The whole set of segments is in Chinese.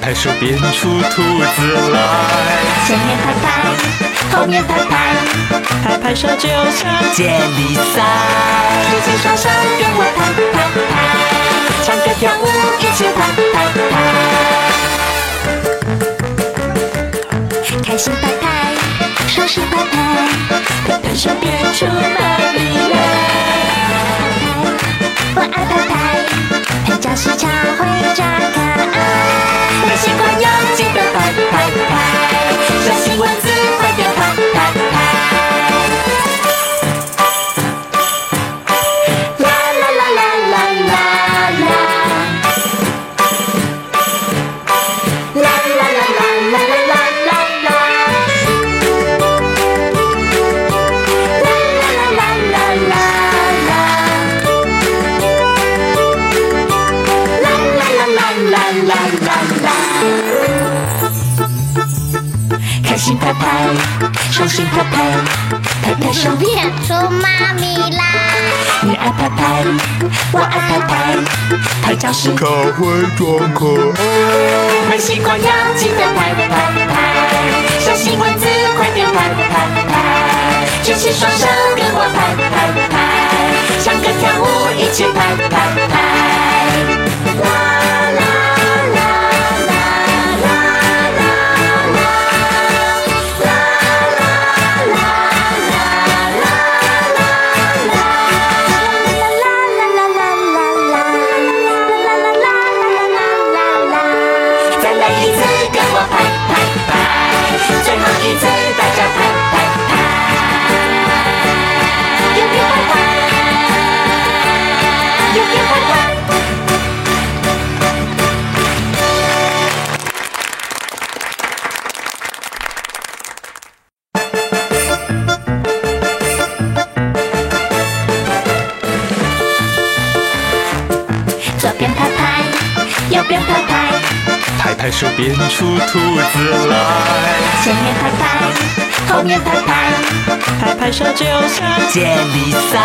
拍手变出兔子来，前面拍拍，后面拍拍，拍拍手就像接力赛。举起双手跟我拍拍拍，唱歌跳舞一起拍拍拍，开心拍拍，手势拍拍，拍拍手变出美丽来。拍拍我爱拍拍，加时茶会加可爱，没习惯要记得拍拍拍，小习惯。拍拍，拍拍手变出妈咪啦。你爱拍拍，我爱拍拍，拍照时可会装可爱。没习惯要记得拍拍拍，小心蚊子快点拍拍拍，举起双手跟我拍拍拍，唱歌跳舞一起拍拍拍。变出兔子来，前面拍拍，后面拍拍，拍拍手就像接力赛。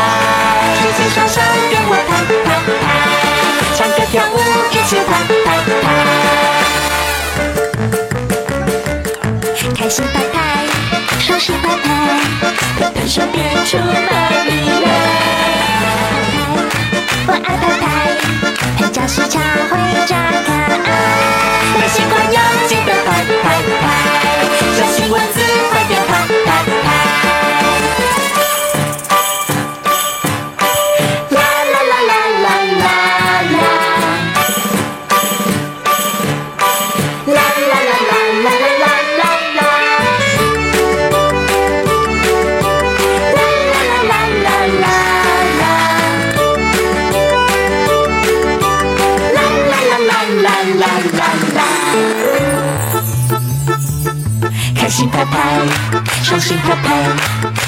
举起双手跟我拍拍拍，唱歌跳舞一起拍拍拍，开心拍拍，手势拍拍，拍拍手变出美丽来。我爱拍拍，拍照时常会张开。没习惯用记得拍心拍拍，手心拍拍，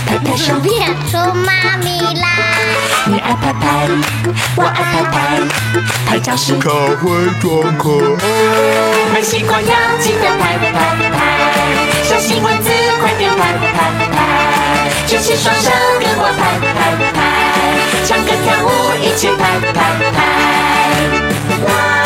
拍拍手变出妈咪啦。你爱拍拍，我爱拍拍，拍照时可会装可爱。没习惯要记得拍拍拍，小心蚊子快点拍拍拍，举起双手跟我拍拍拍，唱歌跳舞一起拍拍拍。啦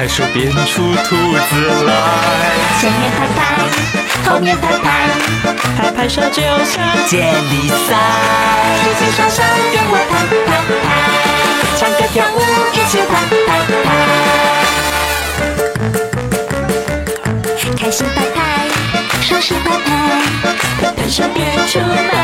拍手变出兔子来，前面拍拍，后面拍拍，拍拍手就像接力赛。举起双手跟我拍拍拍，唱歌跳舞一起拍拍拍，开心拍拍，手势拍拍，拍拍手变出美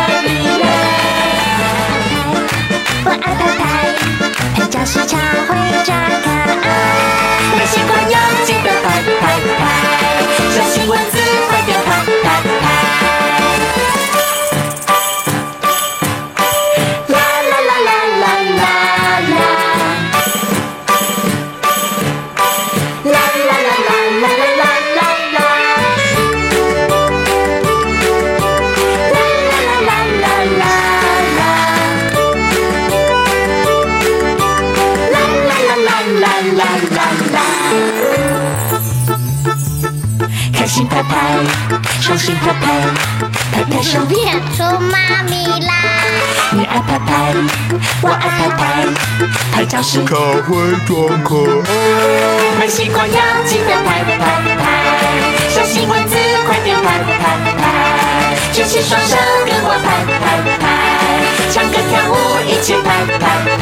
手心拍拍，拍拍手变出妈咪啦！你爱拍拍，我爱拍拍，拍照时卡会装可爱。没习惯要记得拍拍拍，小心蚊子快点拍拍拍，举起双手跟我拍拍拍，唱歌跳舞一起拍拍拍，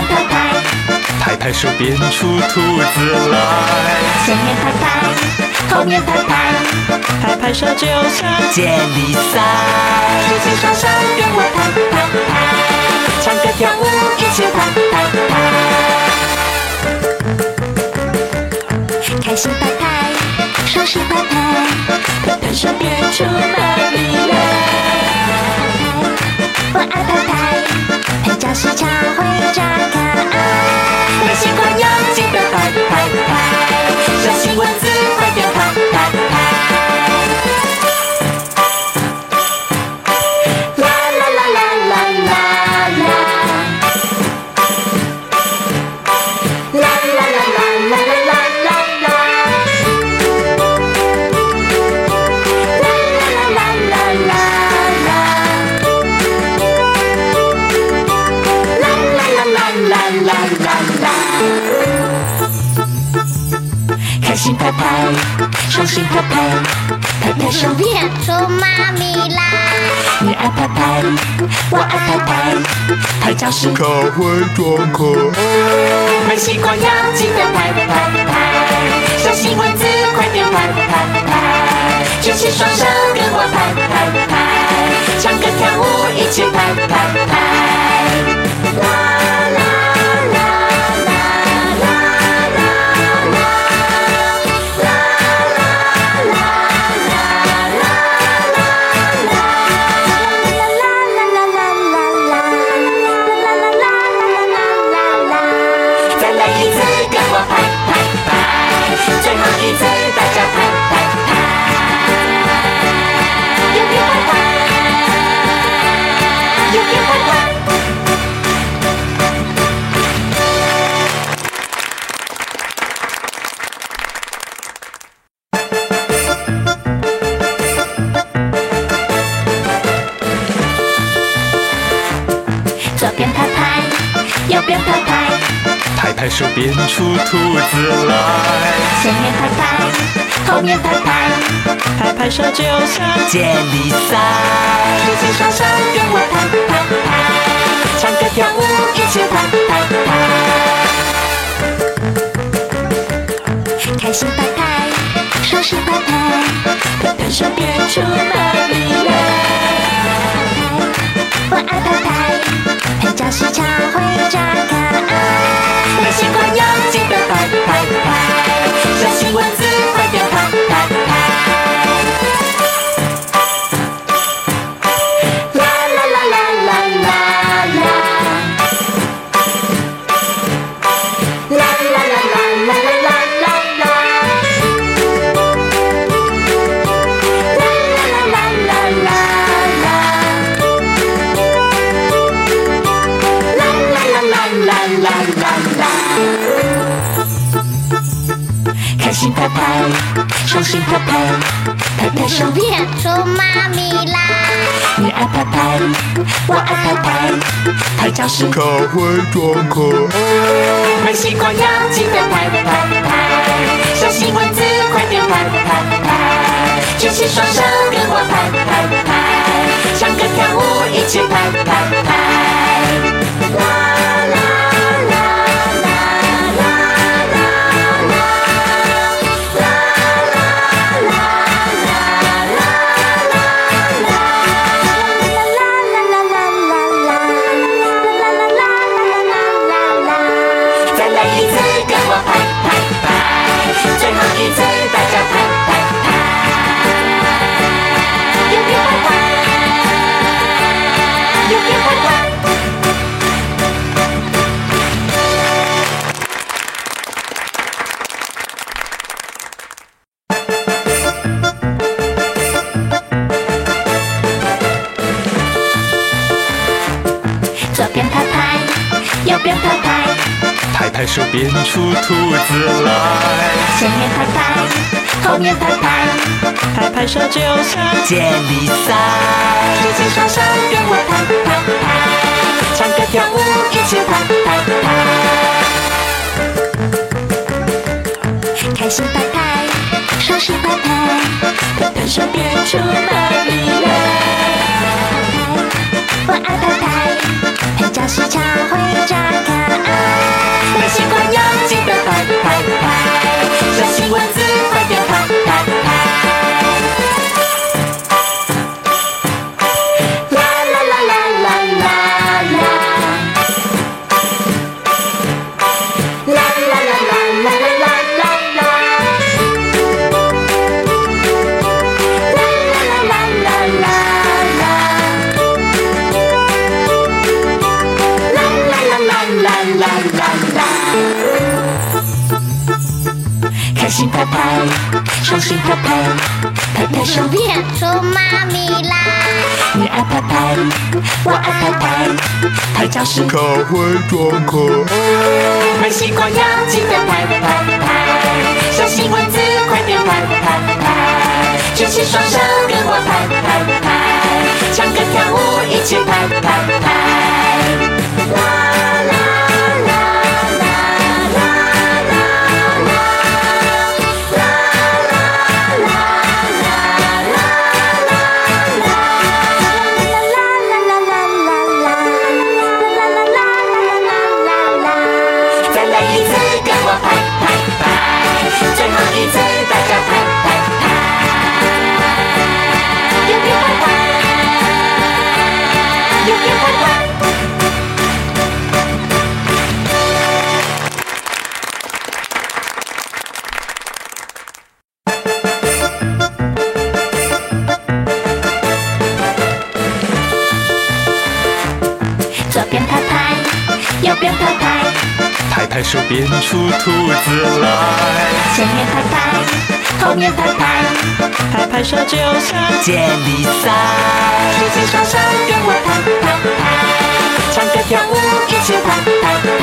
拍拍，拍拍手变出兔子来，前面拍拍，后面拍拍，拍拍手就像接力赛。举起双手跟我拍拍。拍，唱歌跳舞一起拍拍。拍，开心拍拍，手心拍拍，拍拍手变出妈咪来。我爱拍拍，拍照时常啦啦啦啦啦。开心拍拍，手心拍拍，拍拍手变出妈咪啦！你爱拍拍，我爱拍拍，拍照时卡会装可爱。没习惯要记得拍拍拍，小心蚊子快点拍拍拍，举起双手跟我拍拍拍，唱歌跳舞一起拍拍拍。手变出兔子来，前面拍拍，后面拍拍，拍拍手就像接力赛。举起双手跟我拍拍拍，唱歌跳舞一起拍拍拍，开心拍拍，手心拍拍，拍拍手变出妈手变出妈咪啦！你爱拍拍，我爱拍拍，拍照时卡会装可爱。没习惯要记得拍拍拍，小心蚊子快点拍拍拍，举起双手跟我拍拍拍，唱歌跳舞一起拍拍拍，左边拍拍，右边拍拍，拍拍手，变出兔子来。前面拍拍，后面拍拍，拍拍手，就像接力赛。举起双手，跟我拍拍拍，唱歌跳舞，一起拍拍拍。开。心拍拍，双手拍拍，拍拍手，变出蚂蚁来。心拍拍，双心拍拍，拍拍手变出妈咪来。你爱拍拍，我爱拍拍，拍照时可会装可爱。没习惯要记得拍拍拍，小心蚊子快点拍拍拍，举起双手跟我拍拍拍，唱歌跳舞一起拍拍拍。变出兔子来。前面拍拍，后面拍拍，拍拍手就像接力赛。举起双手跟我拍拍拍，唱歌跳舞一起拍拍拍，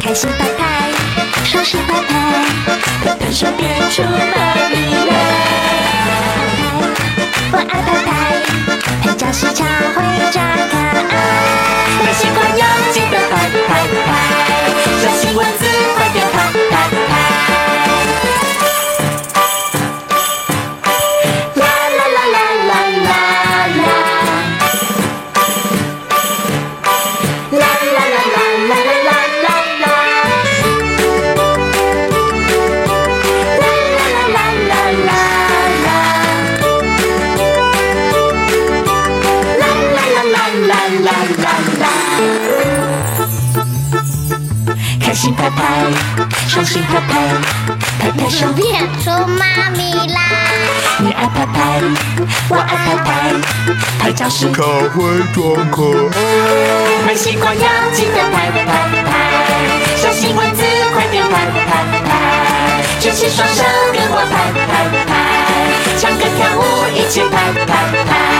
开心拍拍，双手拍拍，拍拍手变出美丽来。我爱拍拍，拍照时常会张开，没习惯要记得拍拍拍，小心蚊子快点拍拍拍手变出妈咪啦。你爱拍拍，我爱拍拍，拍照时可会装可爱。没习惯要记得拍拍拍，小心蚊子快点拍拍拍，举起双手跟我拍拍拍，唱歌跳舞一起拍拍拍。